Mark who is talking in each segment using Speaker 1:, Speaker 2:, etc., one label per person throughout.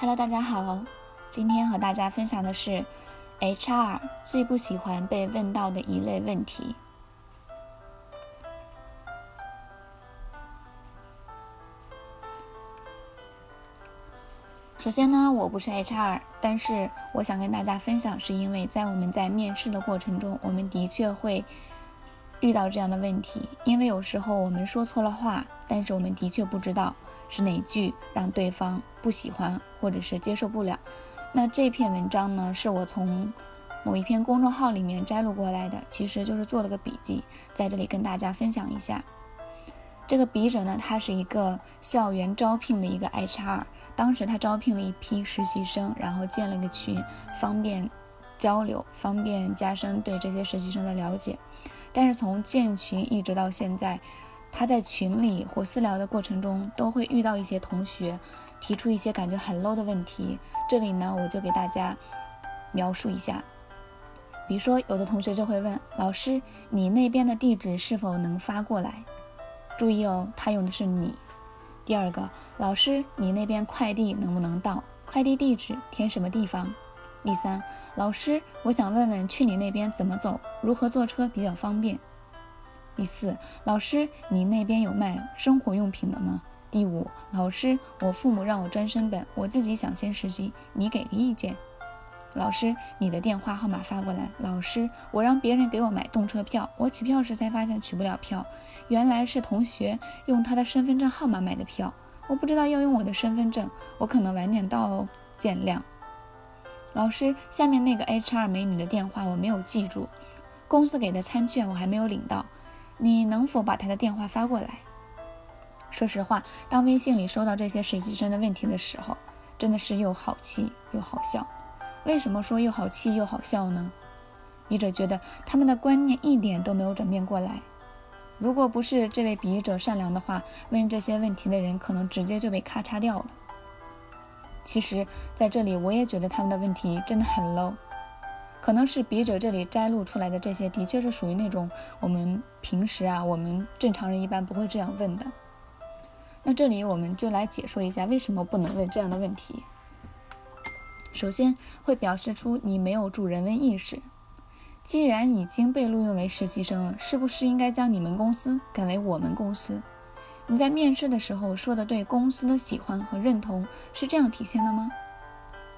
Speaker 1: Hello，大家好，今天和大家分享的是 HR 最不喜欢被问到的一类问题。首先呢，我不是 HR，但是我想跟大家分享，是因为在我们在面试的过程中，我们的确会遇到这样的问题，因为有时候我们说错了话，但是我们的确不知道。是哪句让对方不喜欢或者是接受不了？那这篇文章呢，是我从某一篇公众号里面摘录过来的，其实就是做了个笔记，在这里跟大家分享一下。这个笔者呢，他是一个校园招聘的一个 HR，当时他招聘了一批实习生，然后建了一个群，方便交流，方便加深对这些实习生的了解。但是从建群一直到现在。他在群里或私聊的过程中，都会遇到一些同学提出一些感觉很 low 的问题。这里呢，我就给大家描述一下。比如说，有的同学就会问老师：“你那边的地址是否能发过来？”注意哦，他用的是你。第二个，老师，你那边快递能不能到？快递地址填什么地方？第三，老师，我想问问去你那边怎么走，如何坐车比较方便？第四，老师，你那边有卖生活用品的吗？第五，老师，我父母让我专升本，我自己想先实习，你给个意见。老师，你的电话号码发过来。老师，我让别人给我买动车票，我取票时才发现取不了票，原来是同学用他的身份证号码买的票，我不知道要用我的身份证，我可能晚点到哦，见谅。老师，下面那个 HR 美女的电话我没有记住，公司给的餐券我还没有领到。你能否把他的电话发过来？说实话，当微信里收到这些实习生的问题的时候，真的是又好气又好笑。为什么说又好气又好笑呢？笔者觉得他们的观念一点都没有转变过来。如果不是这位笔者善良的话，问这些问题的人可能直接就被咔嚓掉了。其实，在这里我也觉得他们的问题真的很 low。可能是笔者这里摘录出来的这些，的确是属于那种我们平时啊，我们正常人一般不会这样问的。那这里我们就来解说一下，为什么不能问这样的问题。首先，会表示出你没有助人为意识。既然已经被录用为实习生了，是不是应该将你们公司改为我们公司？你在面试的时候说的对公司的喜欢和认同，是这样体现的吗？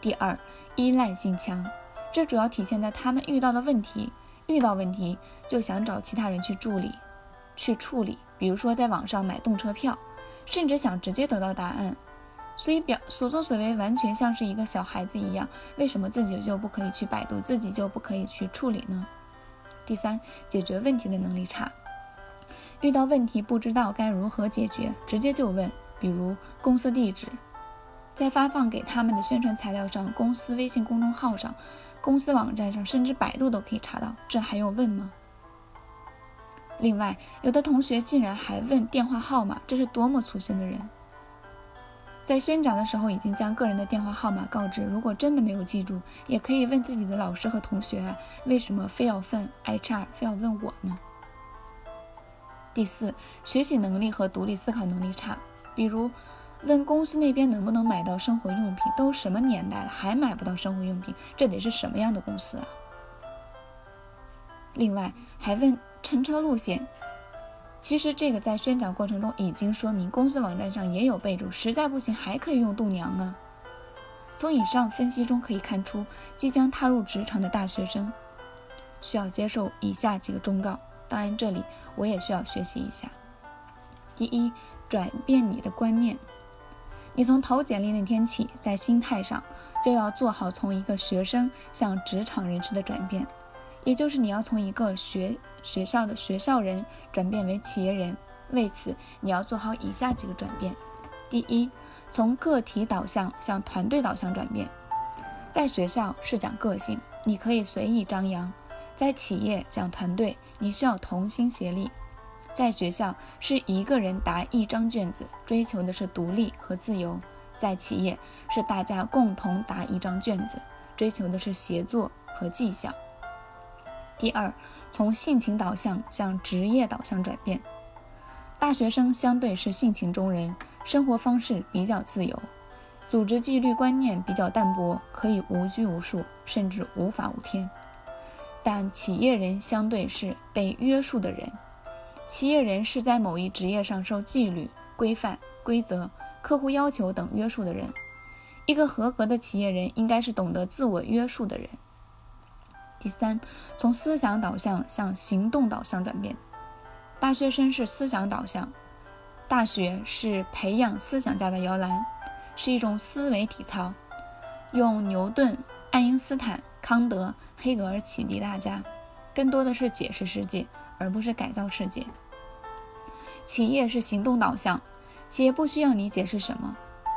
Speaker 1: 第二，依赖性强。这主要体现在他们遇到的问题，遇到问题就想找其他人去助理、去处理。比如说在网上买动车票，甚至想直接得到答案，所以表所作所为完全像是一个小孩子一样。为什么自己就不可以去百度，自己就不可以去处理呢？第三，解决问题的能力差，遇到问题不知道该如何解决，直接就问，比如公司地址。在发放给他们的宣传材料上、公司微信公众号上、公司网站上，甚至百度都可以查到，这还用问吗？另外，有的同学竟然还问电话号码，这是多么粗心的人！在宣讲的时候已经将个人的电话号码告知，如果真的没有记住，也可以问自己的老师和同学，为什么非要问 HR，非要问我呢？第四，学习能力和独立思考能力差，比如。问公司那边能不能买到生活用品？都什么年代了，还买不到生活用品？这得是什么样的公司啊？另外还问乘车路线，其实这个在宣讲过程中已经说明，公司网站上也有备注，实在不行还可以用度娘啊。从以上分析中可以看出，即将踏入职场的大学生需要接受以下几个忠告，当然这里我也需要学习一下。第一，转变你的观念。你从投简历那天起，在心态上就要做好从一个学生向职场人士的转变，也就是你要从一个学学校的学校人转变为企业人。为此，你要做好以下几个转变：第一，从个体导向向团队导向转变。在学校是讲个性，你可以随意张扬；在企业讲团队，你需要同心协力。在学校是一个人答一张卷子，追求的是独立和自由；在企业是大家共同答一张卷子，追求的是协作和绩效。第二，从性情导向向职业导向转变。大学生相对是性情中人，生活方式比较自由，组织纪律观念比较淡薄，可以无拘无束，甚至无法无天。但企业人相对是被约束的人，企业人是在某一职业上受纪律、规范、规则、客户要求等约束的人。一个合格的企业人应该是懂得自我约束的人。第三，从思想导向向行动导向转变。大学生是思想导向，大学是培养思想家的摇篮，是一种思维体操，用牛顿、爱因斯坦、康德、黑格尔启迪大家，更多的是解释世界，而不是改造世界。企业是行动导向，企业不需要你解释什么，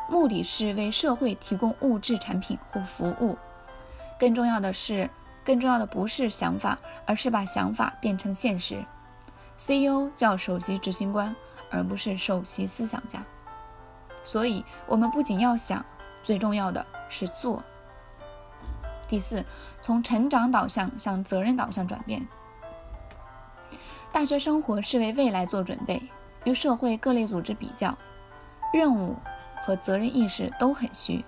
Speaker 1: 目的是为社会提供物质产品或服务。更重要的是。更重要的不是想法，而是把想法变成现实。CEO 叫首席执行官，而不是首席思想家。所以，我们不仅要想，最重要的是做。第四，从成长导向向责任导向转变。大学生活是为未来做准备，与社会各类组织比较，任务和责任意识都很虚。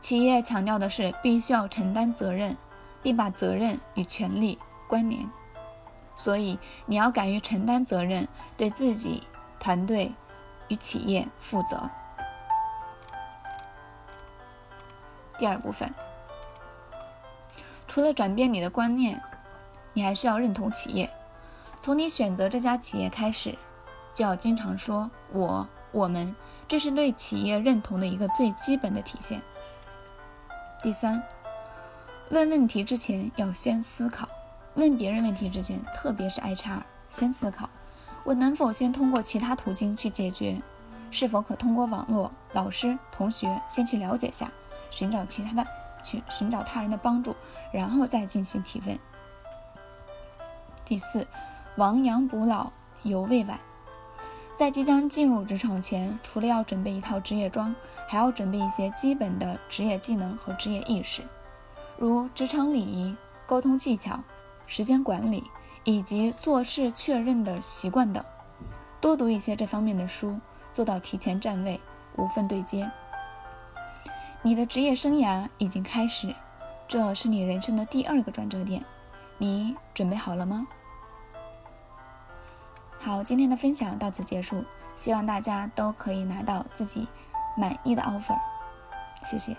Speaker 1: 企业强调的是必须要承担责任。并把责任与权利关联，所以你要敢于承担责任，对自己、团队与企业负责。第二部分，除了转变你的观念，你还需要认同企业。从你选择这家企业开始，就要经常说“我”“我们”，这是对企业认同的一个最基本的体现。第三。问问题之前要先思考，问别人问题之前，特别是 HR，先思考，我能否先通过其他途径去解决？是否可通过网络、老师、同学先去了解下，寻找其他的，去寻找他人的帮助，然后再进行提问。第四，亡羊补牢，犹未晚。在即将进入职场前，除了要准备一套职业装，还要准备一些基本的职业技能和职业意识。如职场礼仪、沟通技巧、时间管理以及做事确认的习惯等，多读一些这方面的书，做到提前站位、无缝对接。你的职业生涯已经开始，这是你人生的第二个转折点，你准备好了吗？好，今天的分享到此结束，希望大家都可以拿到自己满意的 offer，谢谢。